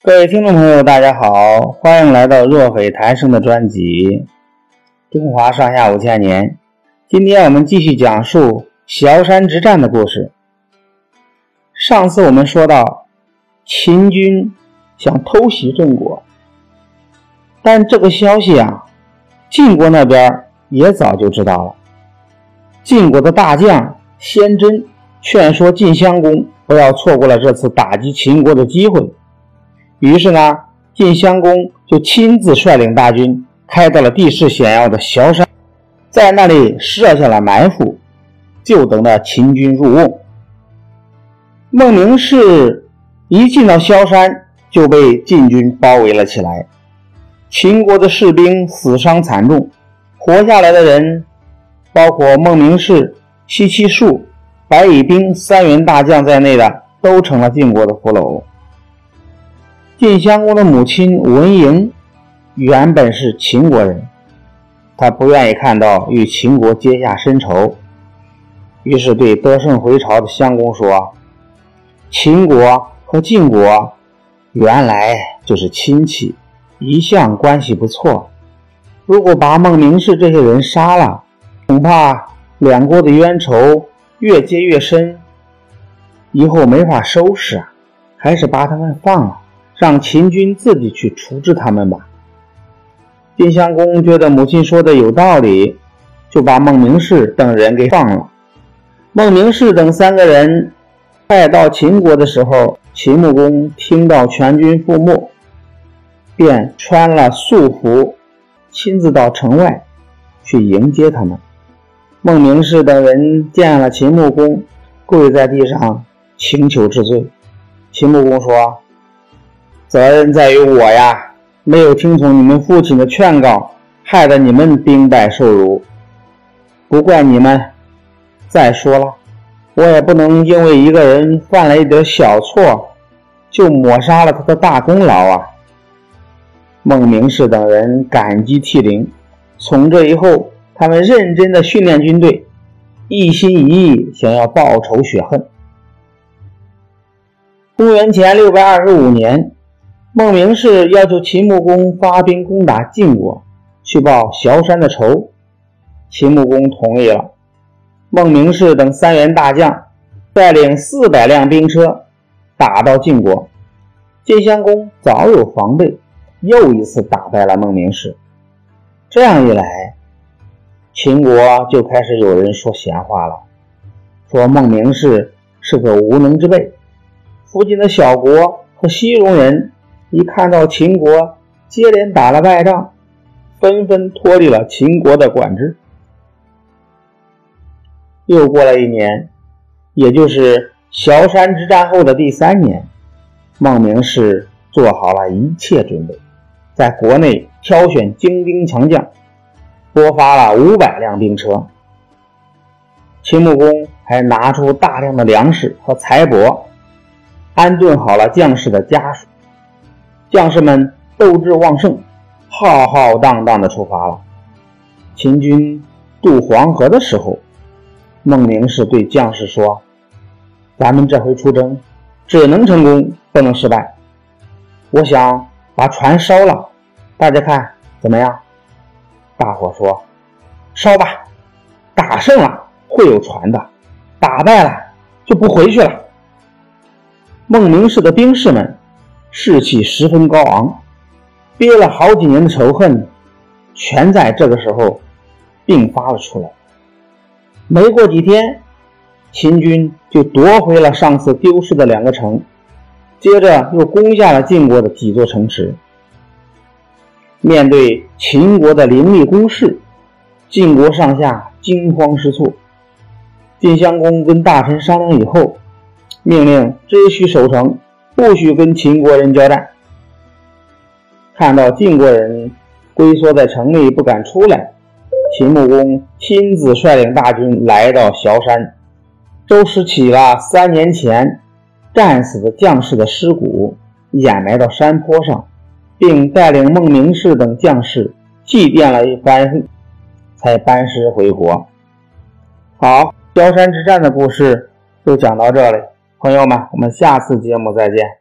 各位听众朋友，大家好，欢迎来到若水谈生的专辑《中华上下五千年》。今天我们继续讲述崤山之战的故事。上次我们说到，秦军想偷袭郑国，但这个消息啊，晋国那边也早就知道了。晋国的大将先真劝说晋襄公不要错过了这次打击秦国的机会。于是呢，晋襄公就亲自率领大军，开到了地势险要的萧山，在那里设下了埋伏，就等着秦军入瓮。孟明氏一进到萧山，就被晋军包围了起来。秦国的士兵死伤惨重，活下来的人，包括孟明氏、西岐树、白乙兵三员大将在内的，都成了晋国的俘虏。晋襄公的母亲文嬴原本是秦国人，她不愿意看到与秦国结下深仇，于是对得胜回朝的襄公说：“秦国和晋国原来就是亲戚，一向关系不错。如果把孟明氏这些人杀了，恐怕两国的冤仇越结越深，以后没法收拾啊！还是把他们放了。”让秦军自己去处置他们吧。晋襄公觉得母亲说的有道理，就把孟明氏等人给放了。孟明氏等三个人快到秦国的时候，秦穆公听到全军覆没，便穿了素服，亲自到城外去迎接他们。孟明氏等人见了秦穆公，跪在地上请求治罪。秦穆公说。责任在于我呀，没有听从你们父亲的劝告，害得你们兵败受辱，不怪你们。再说了，我也不能因为一个人犯了一点小错，就抹杀了他的大功劳啊！孟明氏等人感激涕零，从这以后，他们认真的训练军队，一心一意想要报仇雪恨。公元前六百二十五年。孟明氏要求秦穆公发兵攻打晋国，去报萧山的仇。秦穆公同意了。孟明氏等三员大将带领四百辆兵车打到晋国。晋襄公早有防备，又一次打败了孟明氏。这样一来，秦国就开始有人说闲话了，说孟明氏是个无能之辈。附近的小国和西戎人。一看到秦国接连打了败仗，纷纷脱离了秦国的管制。又过了一年，也就是萧山之战后的第三年，孟明氏做好了一切准备，在国内挑选精兵强将，拨发了五百辆兵车。秦穆公还拿出大量的粮食和财帛，安顿好了将士的家属。将士们斗志旺盛，浩浩荡荡地出发了。秦军渡黄河的时候，孟明氏对将士说：“咱们这回出征，只能成功，不能失败。我想把船烧了，大家看怎么样？”大伙说：“烧吧，打胜了会有船的，打败了就不回去了。”孟明氏的兵士们。士气十分高昂，憋了好几年的仇恨，全在这个时候迸发了出来。没过几天，秦军就夺回了上次丢失的两个城，接着又攻下了晋国的几座城池。面对秦国的凌厉攻势，晋国上下惊慌失措。晋襄公跟大臣商量以后，命令只许守城。不许跟秦国人交战。看到晋国人龟缩在城里不敢出来，秦穆公亲自率领大军来到萧山，收拾起了三年前战死的将士的尸骨，掩埋到山坡上，并带领孟明氏等将士祭奠了一番，才班师回国。好，萧山之战的故事就讲到这里。朋友们，我们下次节目再见。